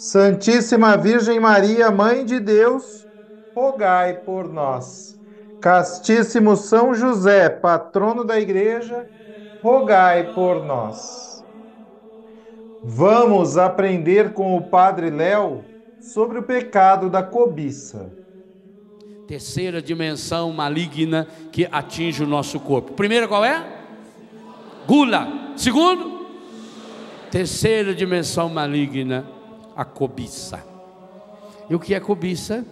Santíssima Virgem Maria, Mãe de Deus, rogai por nós. Castíssimo São José, patrono da Igreja, rogai por nós. Vamos aprender com o Padre Léo sobre o pecado da cobiça. Terceira dimensão maligna que atinge o nosso corpo. Primeira qual é? Gula. Segundo? Terceira dimensão maligna, a cobiça. E o que é cobiça?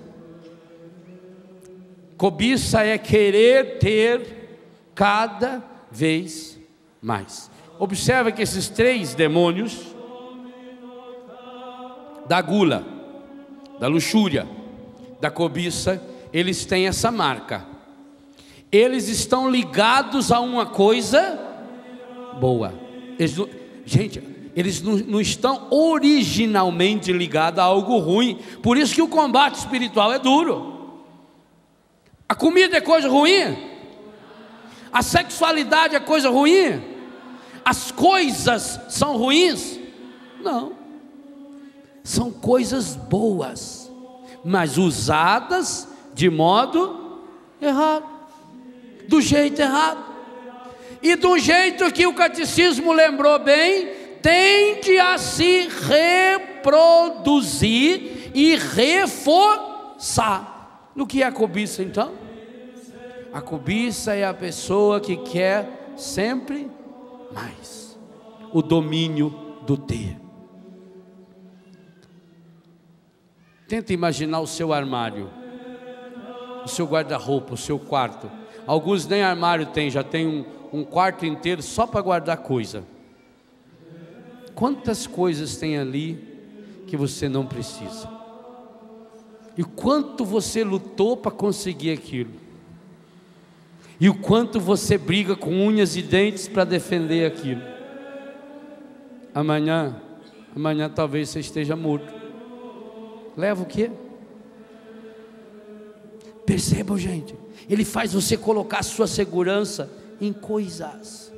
Cobiça é querer ter cada vez mais. Observa que esses três demônios da gula, da luxúria, da cobiça, eles têm essa marca. Eles estão ligados a uma coisa boa. Eles, gente, eles não, não, estão originalmente ligados a algo ruim. Por isso que o combate espiritual é duro. A comida é coisa ruim? A sexualidade é coisa ruim? As coisas são ruins? Não. São coisas boas, mas usadas de modo errado, do jeito errado. E do jeito que o catecismo lembrou bem, tende a se reproduzir e reforçar. No que é a cobiça então? A cobiça é a pessoa que quer sempre mais o domínio do ter. Tenta imaginar o seu armário, o seu guarda-roupa, o seu quarto. Alguns nem armário tem, já tem um, um quarto inteiro só para guardar coisa. Quantas coisas tem ali que você não precisa? E quanto você lutou para conseguir aquilo? E o quanto você briga com unhas e dentes para defender aquilo? Amanhã, amanhã talvez você esteja morto. Leva o quê? Percebam, gente, ele faz você colocar sua segurança em coisas.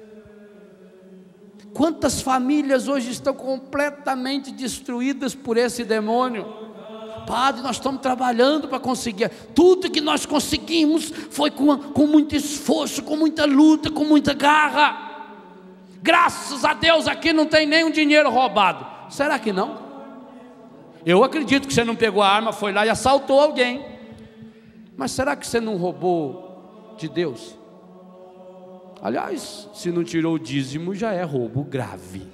Quantas famílias hoje estão completamente destruídas por esse demônio? Padre, nós estamos trabalhando para conseguir. Tudo que nós conseguimos foi com, com muito esforço, com muita luta, com muita garra. Graças a Deus aqui não tem nenhum dinheiro roubado. Será que não? Eu acredito que você não pegou a arma, foi lá e assaltou alguém. Mas será que você não roubou de Deus? Aliás, se não tirou o dízimo, já é roubo grave.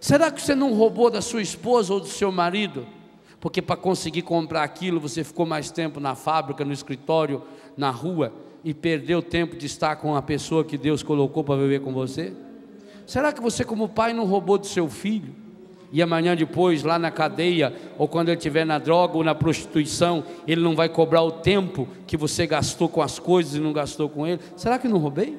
Será que você não roubou da sua esposa ou do seu marido? porque para conseguir comprar aquilo você ficou mais tempo na fábrica, no escritório, na rua e perdeu tempo de estar com a pessoa que Deus colocou para viver com você? Será que você, como pai, não roubou do seu filho? E amanhã depois, lá na cadeia, ou quando ele estiver na droga ou na prostituição, ele não vai cobrar o tempo que você gastou com as coisas e não gastou com ele? Será que não roubei?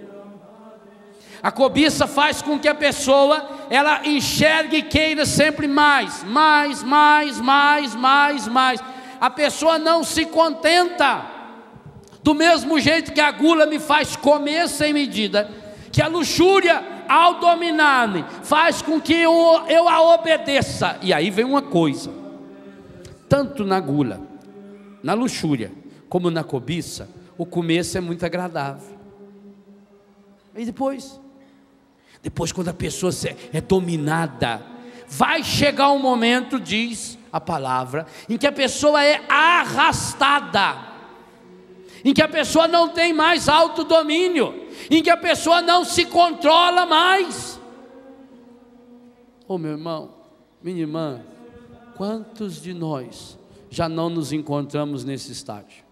A cobiça faz com que a pessoa ela enxergue e queira sempre mais, mais, mais, mais, mais, mais. A pessoa não se contenta. Do mesmo jeito que a gula me faz comer sem medida, que a luxúria ao dominar-me faz com que eu, eu a obedeça. E aí vem uma coisa: tanto na gula, na luxúria, como na cobiça, o começo é muito agradável. E depois? Depois, quando a pessoa é dominada, vai chegar um momento, diz a palavra, em que a pessoa é arrastada, em que a pessoa não tem mais autodomínio, em que a pessoa não se controla mais. Oh, meu irmão, minha irmã, quantos de nós já não nos encontramos nesse estágio?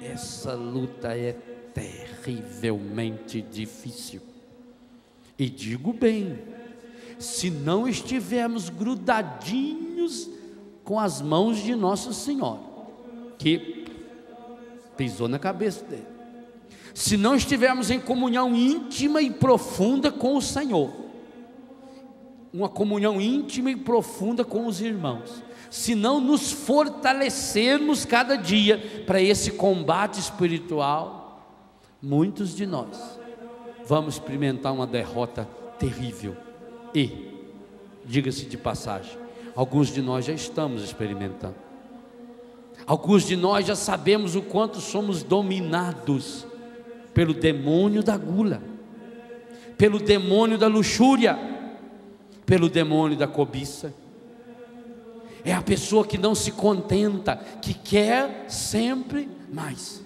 Essa luta é terrivelmente difícil. E digo bem, se não estivermos grudadinhos com as mãos de Nossa Senhora, que pisou na cabeça dele, se não estivermos em comunhão íntima e profunda com o Senhor, uma comunhão íntima e profunda com os irmãos, se não nos fortalecermos cada dia para esse combate espiritual, muitos de nós vamos experimentar uma derrota terrível e, diga-se de passagem, alguns de nós já estamos experimentando. Alguns de nós já sabemos o quanto somos dominados pelo demônio da gula, pelo demônio da luxúria, pelo demônio da cobiça. É a pessoa que não se contenta, que quer sempre mais.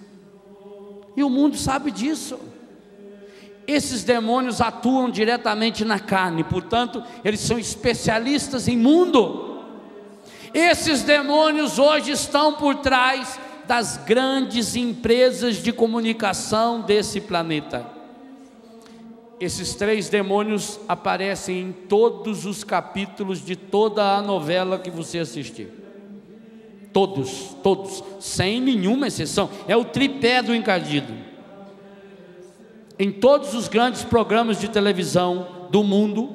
E o mundo sabe disso. Esses demônios atuam diretamente na carne, portanto, eles são especialistas em mundo. Esses demônios hoje estão por trás das grandes empresas de comunicação desse planeta. Esses três demônios aparecem em todos os capítulos de toda a novela que você assistir. Todos, todos, sem nenhuma exceção. É o tripé do encardido em todos os grandes programas de televisão do mundo,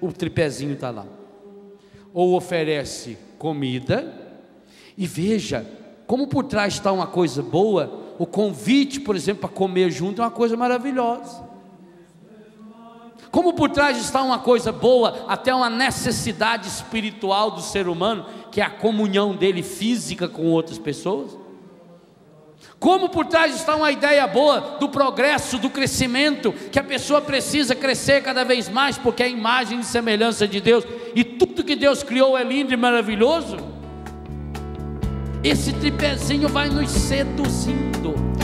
o tripézinho está lá. Ou oferece comida, e veja, como por trás está uma coisa boa, o convite, por exemplo, para comer junto é uma coisa maravilhosa. Como por trás está uma coisa boa, até uma necessidade espiritual do ser humano, que é a comunhão dele física com outras pessoas. Como por trás está uma ideia boa do progresso, do crescimento, que a pessoa precisa crescer cada vez mais, porque é a imagem e semelhança de Deus, e tudo que Deus criou é lindo e maravilhoso. Esse tripézinho vai nos seduzindo.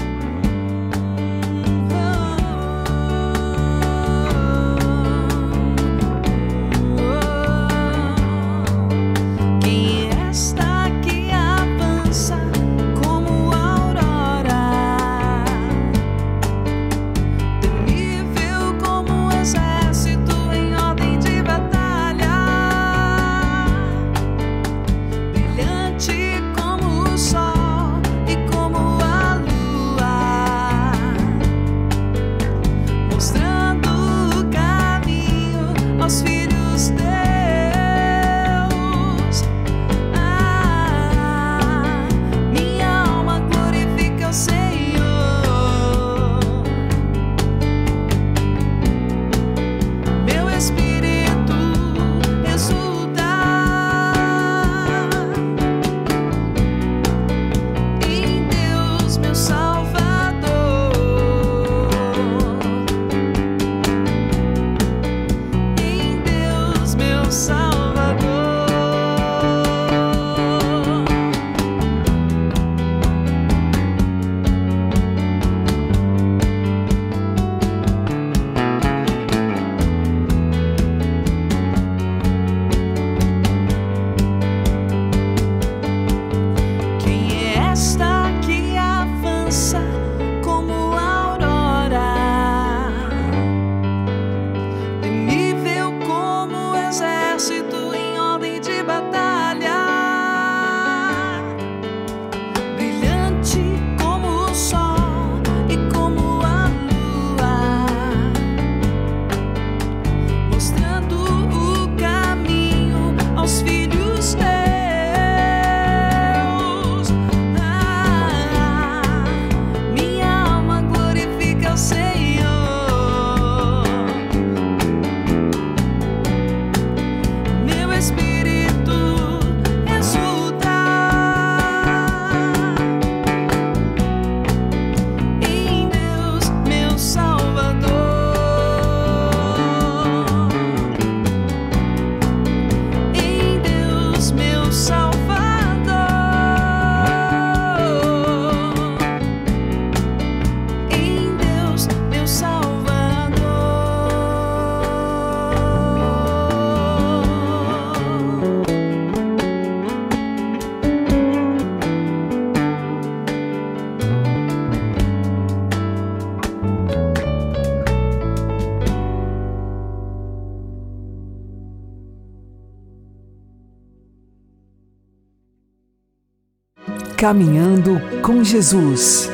Caminhando com Jesus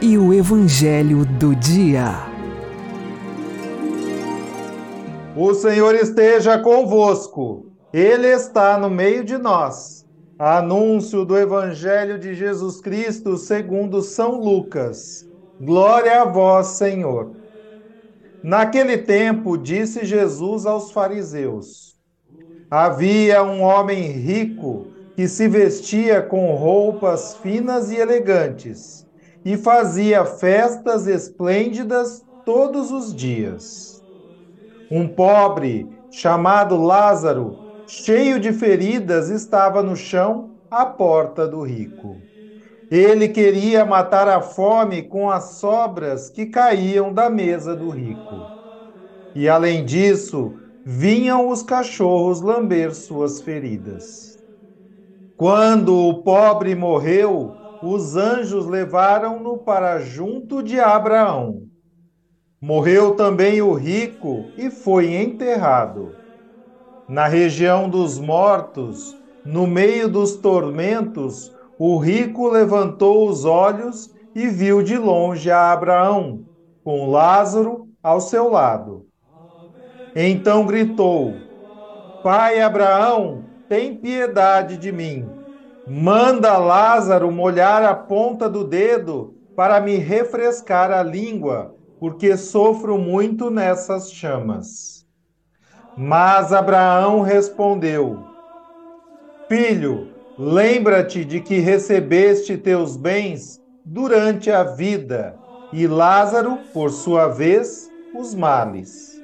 e o Evangelho do Dia. O Senhor esteja convosco, Ele está no meio de nós. Anúncio do Evangelho de Jesus Cristo segundo São Lucas. Glória a vós, Senhor. Naquele tempo, disse Jesus aos fariseus: Havia um homem rico que se vestia com roupas finas e elegantes e fazia festas esplêndidas todos os dias. Um pobre, chamado Lázaro, cheio de feridas, estava no chão à porta do rico. Ele queria matar a fome com as sobras que caíam da mesa do rico. E além disso, vinham os cachorros lamber suas feridas. Quando o pobre morreu, os anjos levaram-no para junto de Abraão. Morreu também o rico e foi enterrado. Na região dos mortos, no meio dos tormentos, o rico levantou os olhos e viu de longe a Abraão, com Lázaro ao seu lado. Então gritou: Pai Abraão, tem piedade de mim. Manda Lázaro molhar a ponta do dedo para me refrescar a língua, porque sofro muito nessas chamas. Mas Abraão respondeu: Filho, lembra-te de que recebeste teus bens durante a vida, e Lázaro, por sua vez, os males.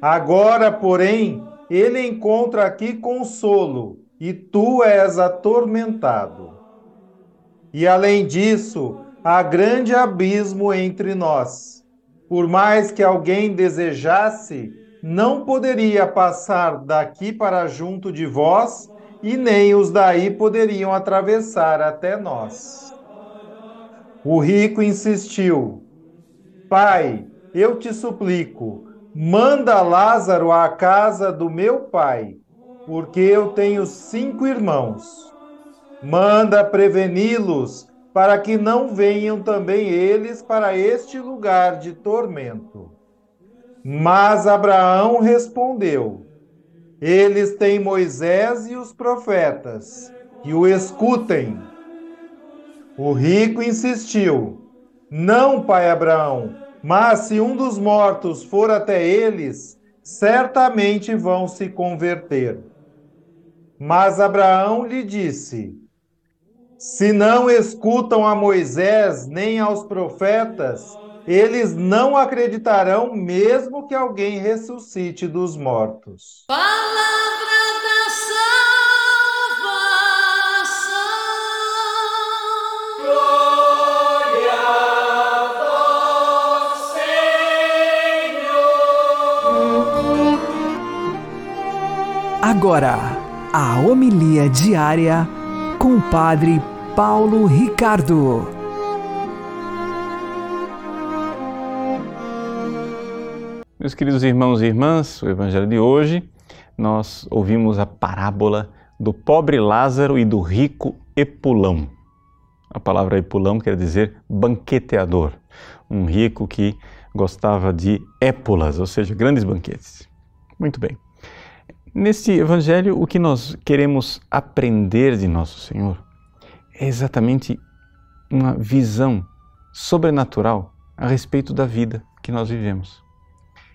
Agora, porém, ele encontra aqui consolo e tu és atormentado. E além disso, há grande abismo entre nós. Por mais que alguém desejasse, não poderia passar daqui para junto de vós, e nem os daí poderiam atravessar até nós. O rico insistiu: Pai, eu te suplico, Manda Lázaro à casa do meu pai, porque eu tenho cinco irmãos. Manda preveni-los, para que não venham também eles para este lugar de tormento. Mas Abraão respondeu: Eles têm Moisés e os profetas, que o escutem. O rico insistiu: Não, pai Abraão mas se um dos mortos for até eles, certamente vão se converter. Mas Abraão lhe disse: Se não escutam a Moisés nem aos profetas, eles não acreditarão, mesmo que alguém ressuscite dos mortos. Agora, a homilia diária com o Padre Paulo Ricardo. Meus queridos irmãos e irmãs, o Evangelho de hoje, nós ouvimos a parábola do pobre Lázaro e do rico Epulão. A palavra Epulão quer dizer banqueteador, um rico que gostava de épulas, ou seja, grandes banquetes. Muito bem. Neste Evangelho, o que nós queremos aprender de Nosso Senhor é exatamente uma visão sobrenatural a respeito da vida que nós vivemos.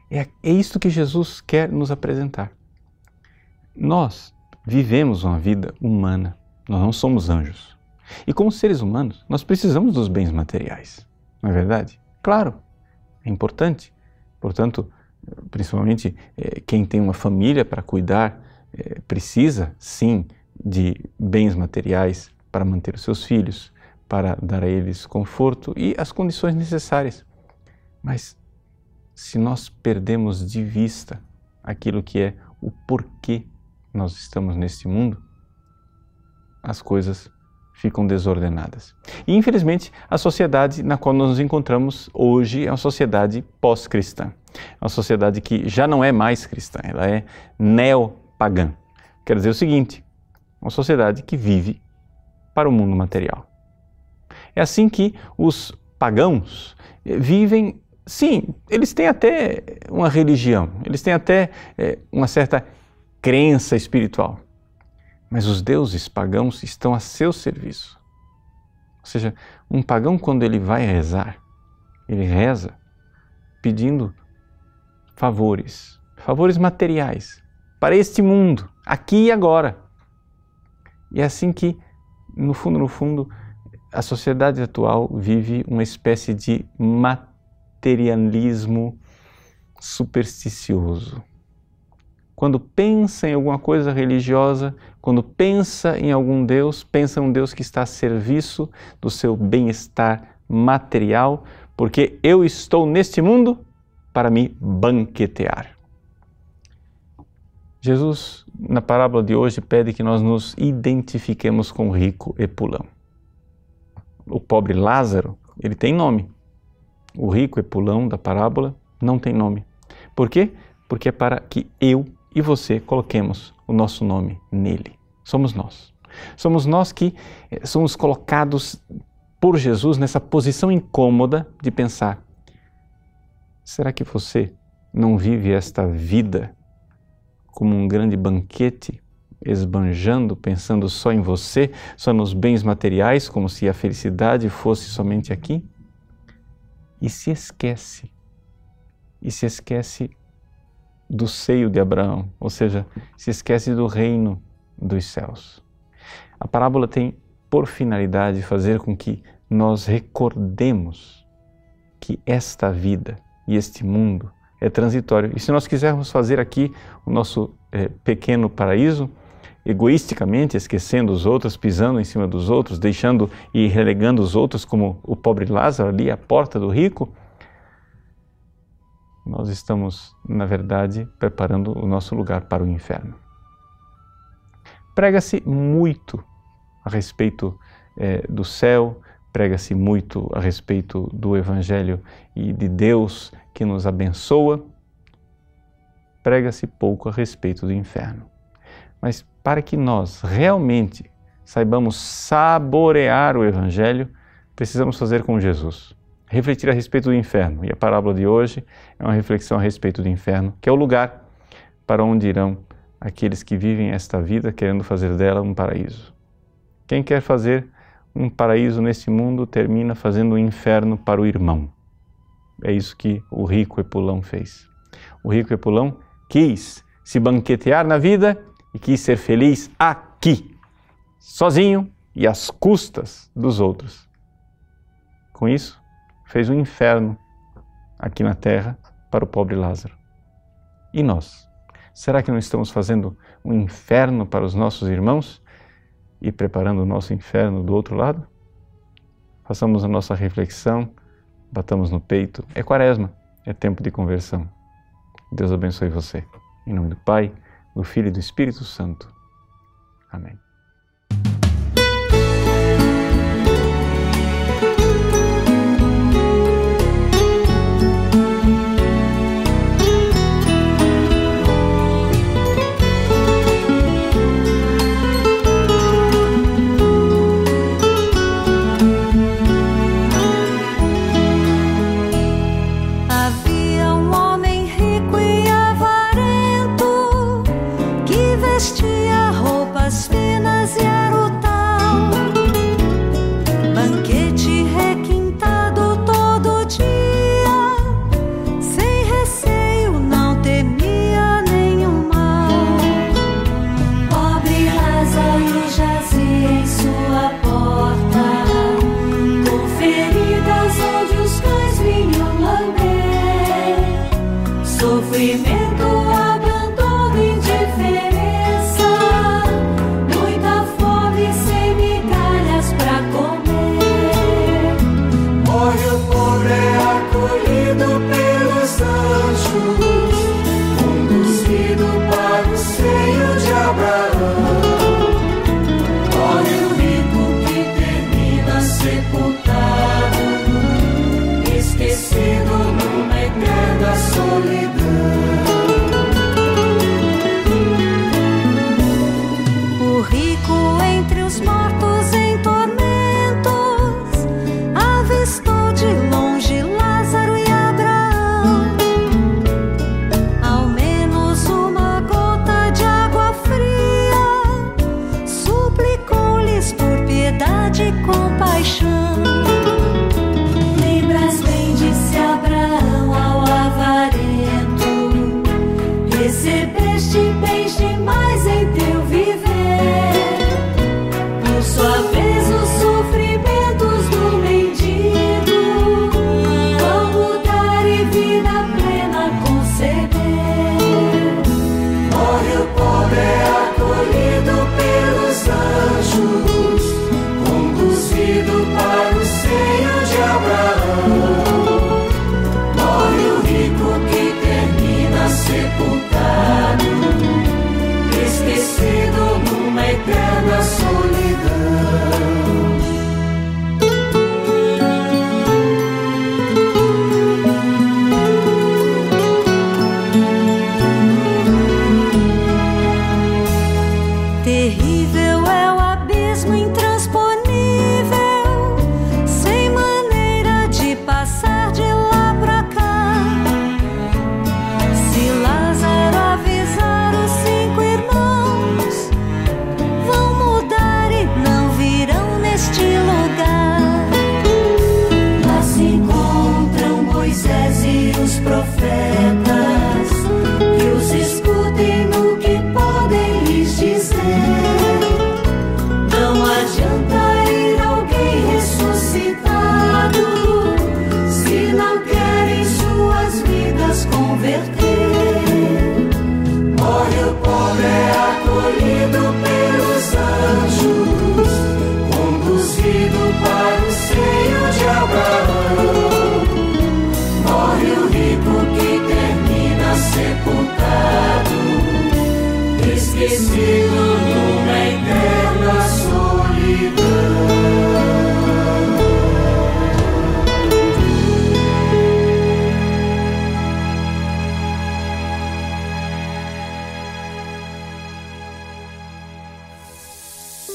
É, é isto que Jesus quer nos apresentar. Nós vivemos uma vida humana, nós não somos anjos. E como seres humanos, nós precisamos dos bens materiais, não é verdade? Claro, é importante. Portanto, principalmente é, quem tem uma família para cuidar, é, precisa sim de bens materiais para manter os seus filhos, para dar a eles conforto e as condições necessárias. Mas se nós perdemos de vista aquilo que é o porquê nós estamos neste mundo, as coisas ficam desordenadas. E infelizmente, a sociedade na qual nós nos encontramos hoje é uma sociedade pós-cristã. É uma sociedade que já não é mais cristã, ela é neopagã. Quer dizer o seguinte: uma sociedade que vive para o mundo material. É assim que os pagãos vivem. Sim, eles têm até uma religião, eles têm até é, uma certa crença espiritual, mas os deuses pagãos estão a seu serviço. Ou seja, um pagão, quando ele vai rezar, ele reza pedindo favores, favores materiais para este mundo, aqui e agora. E é assim que, no fundo, no fundo, a sociedade atual vive uma espécie de materialismo supersticioso. Quando pensa em alguma coisa religiosa, quando pensa em algum Deus, pensa em um Deus que está a serviço do seu bem-estar material, porque eu estou neste mundo para me banquetear. Jesus, na parábola de hoje, pede que nós nos identifiquemos com o rico Epulão. O pobre Lázaro, ele tem nome. O rico Epulão da parábola não tem nome. Por quê? Porque é para que eu e você coloquemos o nosso nome nele. Somos nós. Somos nós que eh, somos colocados por Jesus nessa posição incômoda de pensar: será que você não vive esta vida como um grande banquete, esbanjando, pensando só em você, só nos bens materiais, como se a felicidade fosse somente aqui? E se esquece, e se esquece do seio de Abraão, ou seja, se esquece do reino dos céus. A parábola tem por finalidade fazer com que nós recordemos que esta vida e este mundo é transitório. E se nós quisermos fazer aqui o nosso é, pequeno paraíso, egoisticamente, esquecendo os outros, pisando em cima dos outros, deixando e relegando os outros, como o pobre Lázaro ali à porta do rico, nós estamos, na verdade, preparando o nosso lugar para o inferno. Prega-se muito a respeito é, do céu, prega-se muito a respeito do Evangelho e de Deus que nos abençoa, prega-se pouco a respeito do inferno. Mas para que nós realmente saibamos saborear o Evangelho, precisamos fazer com Jesus refletir a respeito do inferno. E a parábola de hoje é uma reflexão a respeito do inferno, que é o lugar para onde irão aqueles que vivem esta vida querendo fazer dela um paraíso. Quem quer fazer um paraíso nesse mundo termina fazendo um inferno para o irmão. É isso que o rico Epulão fez. O rico Epulão quis se banquetear na vida e quis ser feliz aqui, sozinho e às custas dos outros. Com isso, fez um inferno aqui na terra para o pobre Lázaro. E nós? Será que não estamos fazendo um inferno para os nossos irmãos e preparando o nosso inferno do outro lado? Façamos a nossa reflexão, batamos no peito. É quaresma, é tempo de conversão. Deus abençoe você. Em nome do Pai, do Filho e do Espírito Santo. Amém.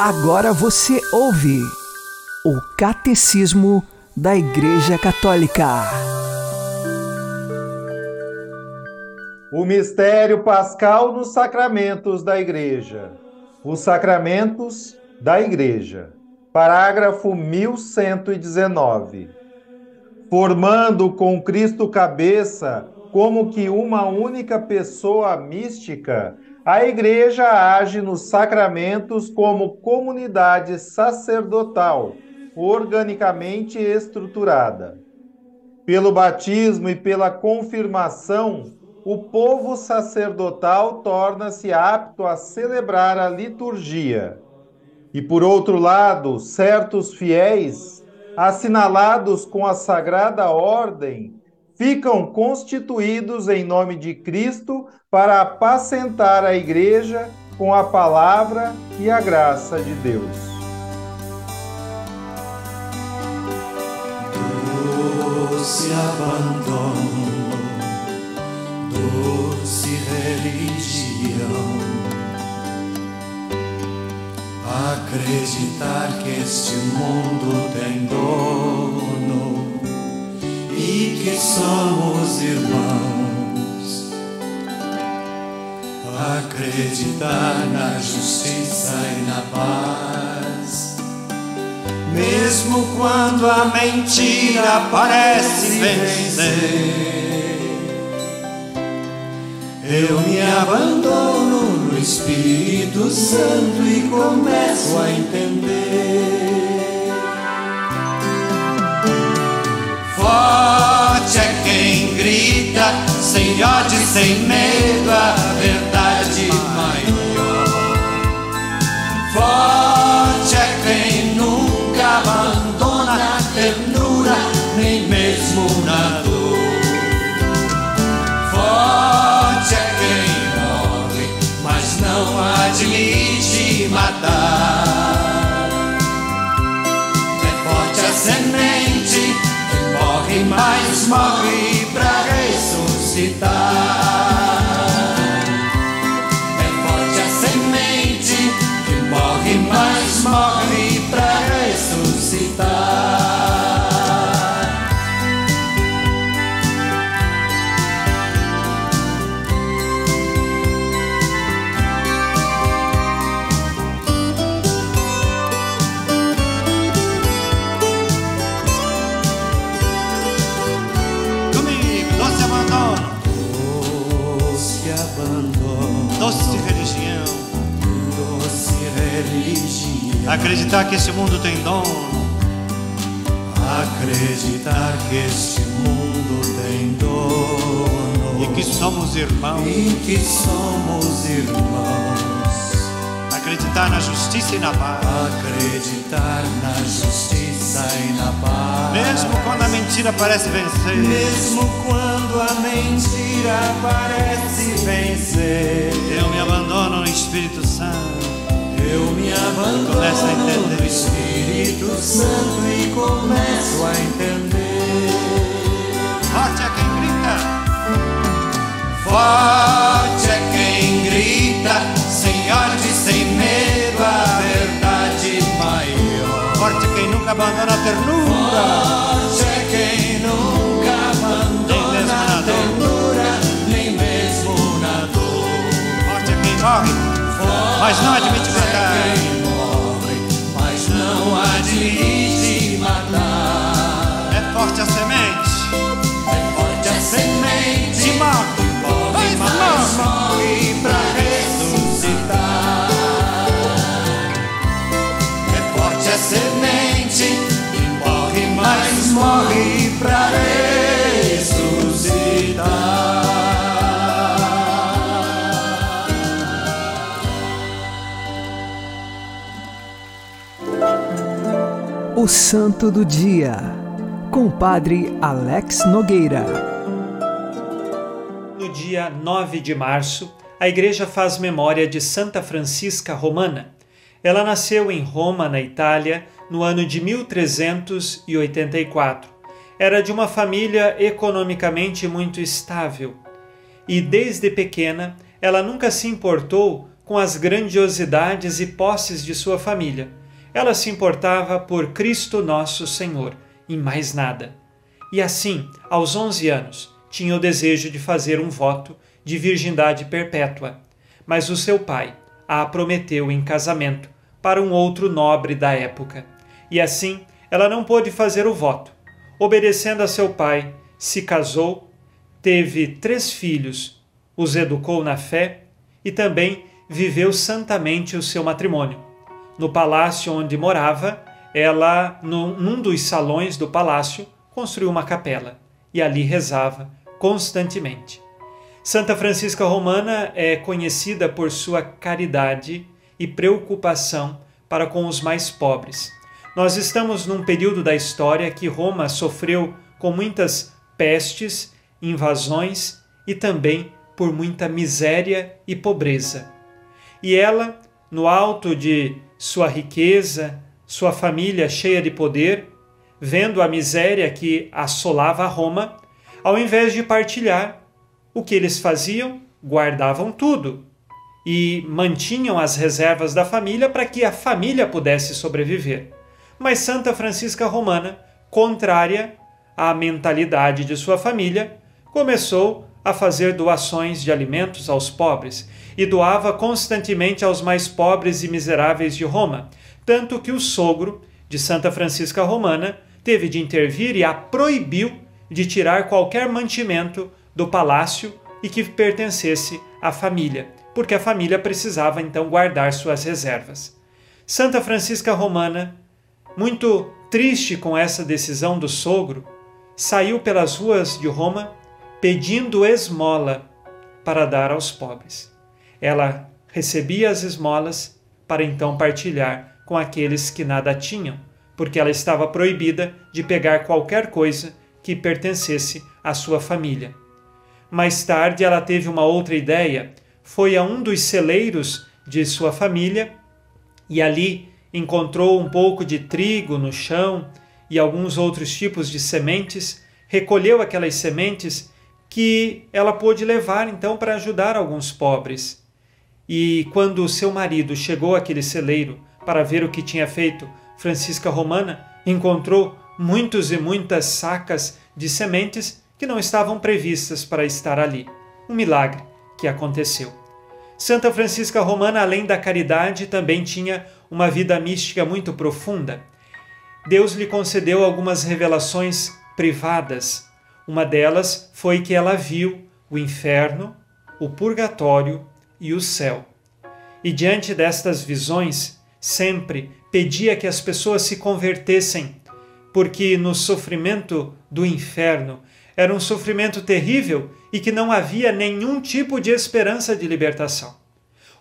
Agora você ouve o Catecismo da Igreja Católica. O mistério pascal nos sacramentos da Igreja. Os sacramentos da Igreja. Parágrafo 1119. Formando com Cristo cabeça como que uma única pessoa mística, a Igreja age nos sacramentos como comunidade sacerdotal, organicamente estruturada. Pelo batismo e pela confirmação, o povo sacerdotal torna-se apto a celebrar a liturgia. E por outro lado, certos fiéis, assinalados com a sagrada ordem, ficam constituídos em nome de Cristo para apacentar a igreja com a palavra e a graça de Deus. Doce abandono, doce religião. Acreditar que este mundo tem dono e que somos irmãos. Acreditar na justiça e na paz. Mesmo quando a mentira parece vencer, eu me abandono no Espírito Santo e começo a entender. Forte é quem grita, sem ódio sem medo, a verdade maior. Forte é quem nunca abandona a ternura, nem mesmo na dor. Forte é quem morre, mas não admite matar. Morre pra ressuscitar. Acreditar que esse mundo tem dono. Acreditar que este mundo tem dono e que somos irmãos. e que somos irmãos. Acreditar na justiça e na paz. Acreditar na justiça e na paz. Mesmo quando a mentira parece vencer. Mesmo quando a mentira parece vencer, Eu me abandono no Espírito Santo. Eu me abandono no. Espírito Santo e começo a entender. Forte é quem grita. Forte é quem grita, sem ódio e sem medo, a verdade maior. Forte é quem nunca abandona a ternura. Forte é quem nunca abandona a ternura, nem mesmo na dor. Forte é quem morre, mas não admite matar. Quem morre, mas não admite matar. É forte a semente. É forte a semente, Se morre. morre, mas morre pra ressuscitar. É forte a semente, que morre, mas morre pra ressuscitar. O Santo do Dia, com Padre Alex Nogueira. No dia 9 de março, a Igreja faz memória de Santa Francisca Romana. Ela nasceu em Roma, na Itália, no ano de 1384. Era de uma família economicamente muito estável e, desde pequena, ela nunca se importou com as grandiosidades e posses de sua família. Ela se importava por Cristo Nosso Senhor e mais nada. E assim, aos 11 anos, tinha o desejo de fazer um voto de virgindade perpétua, mas o seu pai a prometeu em casamento para um outro nobre da época. E assim, ela não pôde fazer o voto. Obedecendo a seu pai, se casou, teve três filhos, os educou na fé e também viveu santamente o seu matrimônio. No palácio onde morava, ela, num, dos salões do palácio, construiu uma capela e ali rezava constantemente. Santa Francisca Romana é conhecida por sua caridade e preocupação para com os mais pobres. Nós estamos num período da história que Roma sofreu com muitas pestes, invasões e também por muita miséria e pobreza. E ela, no alto de sua riqueza, sua família cheia de poder, vendo a miséria que assolava Roma, ao invés de partilhar, o que eles faziam? Guardavam tudo e mantinham as reservas da família para que a família pudesse sobreviver. Mas Santa Francisca Romana, contrária à mentalidade de sua família, começou a fazer doações de alimentos aos pobres e doava constantemente aos mais pobres e miseráveis de Roma, tanto que o sogro de Santa Francisca Romana teve de intervir e a proibiu de tirar qualquer mantimento do palácio e que pertencesse à família, porque a família precisava então guardar suas reservas. Santa Francisca Romana, muito triste com essa decisão do sogro, saiu pelas ruas de Roma pedindo esmola para dar aos pobres. Ela recebia as esmolas para então partilhar com aqueles que nada tinham, porque ela estava proibida de pegar qualquer coisa que pertencesse à sua família. Mais tarde, ela teve uma outra ideia. Foi a um dos celeiros de sua família e ali encontrou um pouco de trigo no chão e alguns outros tipos de sementes. Recolheu aquelas sementes que ela pôde levar então para ajudar alguns pobres. E quando seu marido chegou àquele celeiro para ver o que tinha feito Francisca Romana, encontrou muitos e muitas sacas de sementes que não estavam previstas para estar ali. Um milagre que aconteceu. Santa Francisca Romana, além da caridade, também tinha uma vida mística muito profunda. Deus lhe concedeu algumas revelações privadas. Uma delas foi que ela viu o inferno, o purgatório e o céu. E diante destas visões, sempre pedia que as pessoas se convertessem, porque no sofrimento do inferno era um sofrimento terrível e que não havia nenhum tipo de esperança de libertação.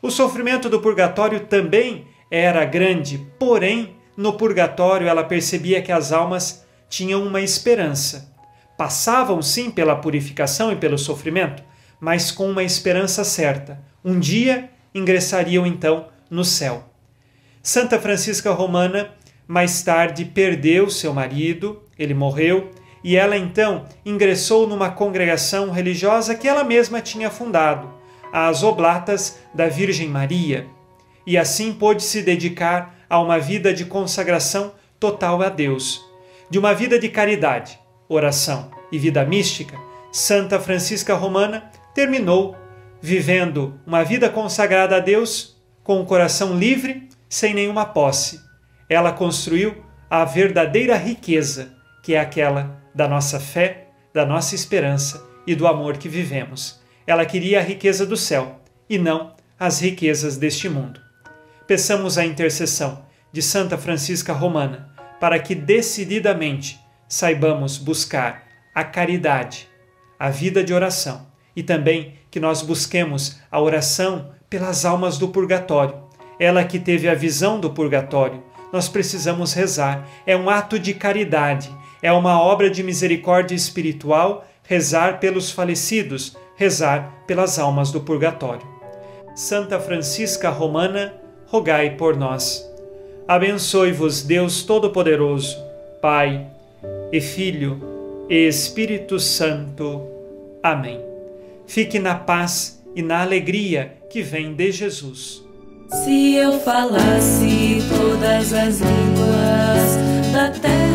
O sofrimento do purgatório também era grande, porém, no purgatório ela percebia que as almas tinham uma esperança. Passavam sim pela purificação e pelo sofrimento, mas com uma esperança certa. Um dia ingressariam então no céu. Santa Francisca Romana mais tarde perdeu seu marido, ele morreu, e ela então ingressou numa congregação religiosa que ela mesma tinha fundado, as Oblatas da Virgem Maria, e assim pôde se dedicar a uma vida de consagração total a Deus, de uma vida de caridade, oração e vida mística. Santa Francisca Romana terminou vivendo uma vida consagrada a Deus com o coração livre, sem nenhuma posse. Ela construiu a verdadeira riqueza, que é aquela da nossa fé, da nossa esperança e do amor que vivemos. Ela queria a riqueza do céu e não as riquezas deste mundo. Peçamos a intercessão de Santa Francisca Romana para que decididamente saibamos buscar a caridade, a vida de oração e também que nós busquemos a oração pelas almas do purgatório. Ela que teve a visão do purgatório, nós precisamos rezar. É um ato de caridade, é uma obra de misericórdia espiritual rezar pelos falecidos, rezar pelas almas do purgatório. Santa Francisca Romana, rogai por nós. Abençoe-vos Deus Todo-Poderoso, Pai e Filho e Espírito Santo. Amém. Fique na paz e na alegria que vem de Jesus. Se eu falasse todas as línguas da terra,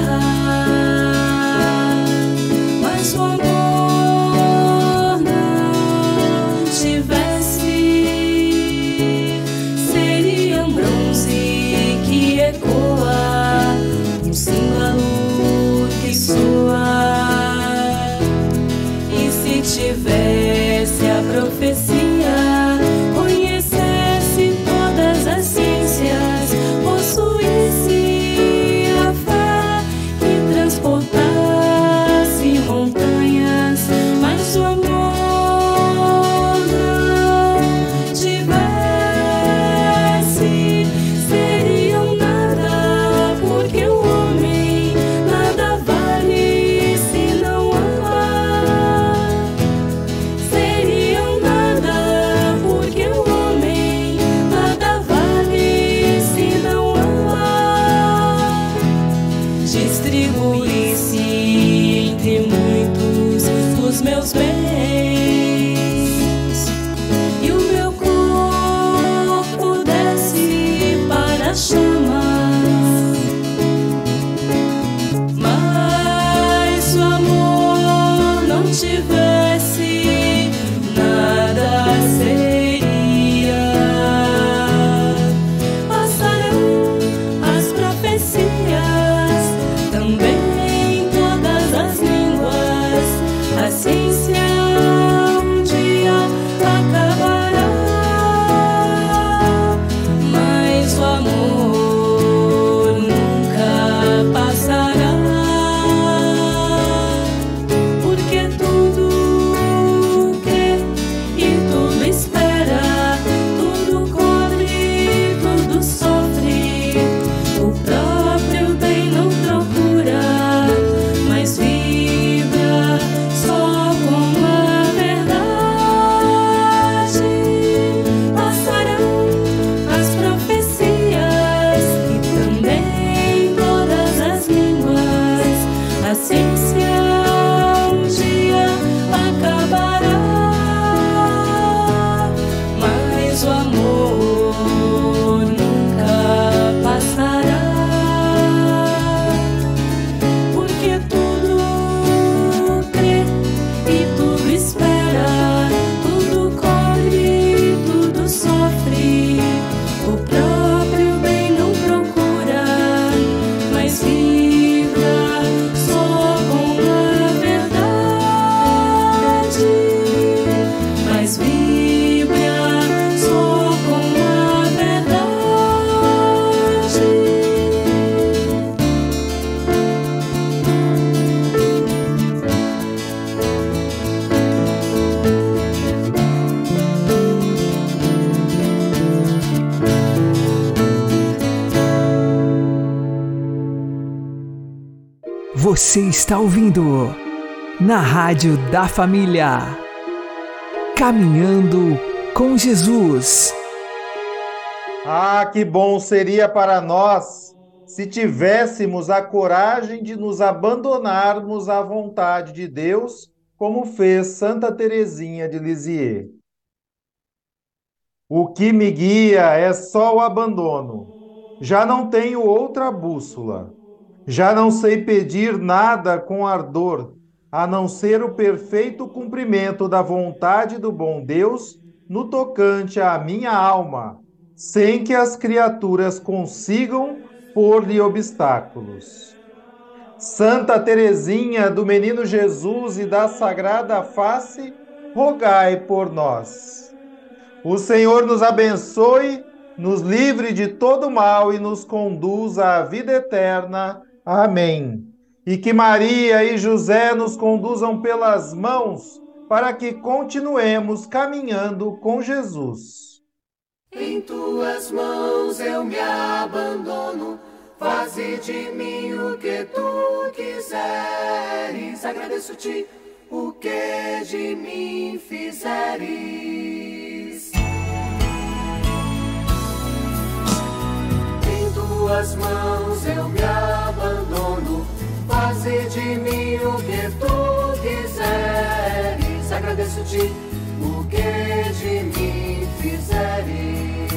Você está ouvindo na Rádio da Família. Caminhando com Jesus. Ah, que bom seria para nós se tivéssemos a coragem de nos abandonarmos à vontade de Deus, como fez Santa Teresinha de Lisieux. O que me guia é só o abandono. Já não tenho outra bússola. Já não sei pedir nada com ardor, a não ser o perfeito cumprimento da vontade do bom Deus no tocante à minha alma, sem que as criaturas consigam pôr-lhe obstáculos. Santa Teresinha do Menino Jesus e da Sagrada Face, rogai por nós. O Senhor nos abençoe, nos livre de todo mal e nos conduza à vida eterna. Amém. E que Maria e José nos conduzam pelas mãos para que continuemos caminhando com Jesus. Em tuas mãos eu me abandono, faze de mim o que tu quiseres. Agradeço-te o que de mim fizeres. Tuas mãos eu me abandono, faze de mim o que tu quiseres. Agradeço-te o que de mim fizeres.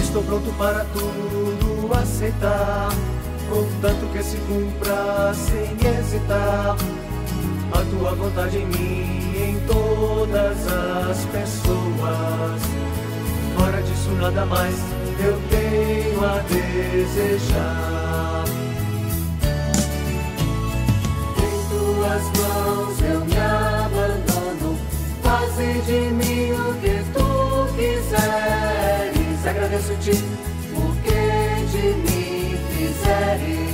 Estou pronto para tudo aceitar, contanto que se cumpra sem hesitar. A tua vontade em mim, em todas as pessoas. Fora disso, nada mais eu tenho a desejar. Em tuas mãos eu me abandono, faze de mim o que tu quiseres. Agradeço-te o que de mim fizeres.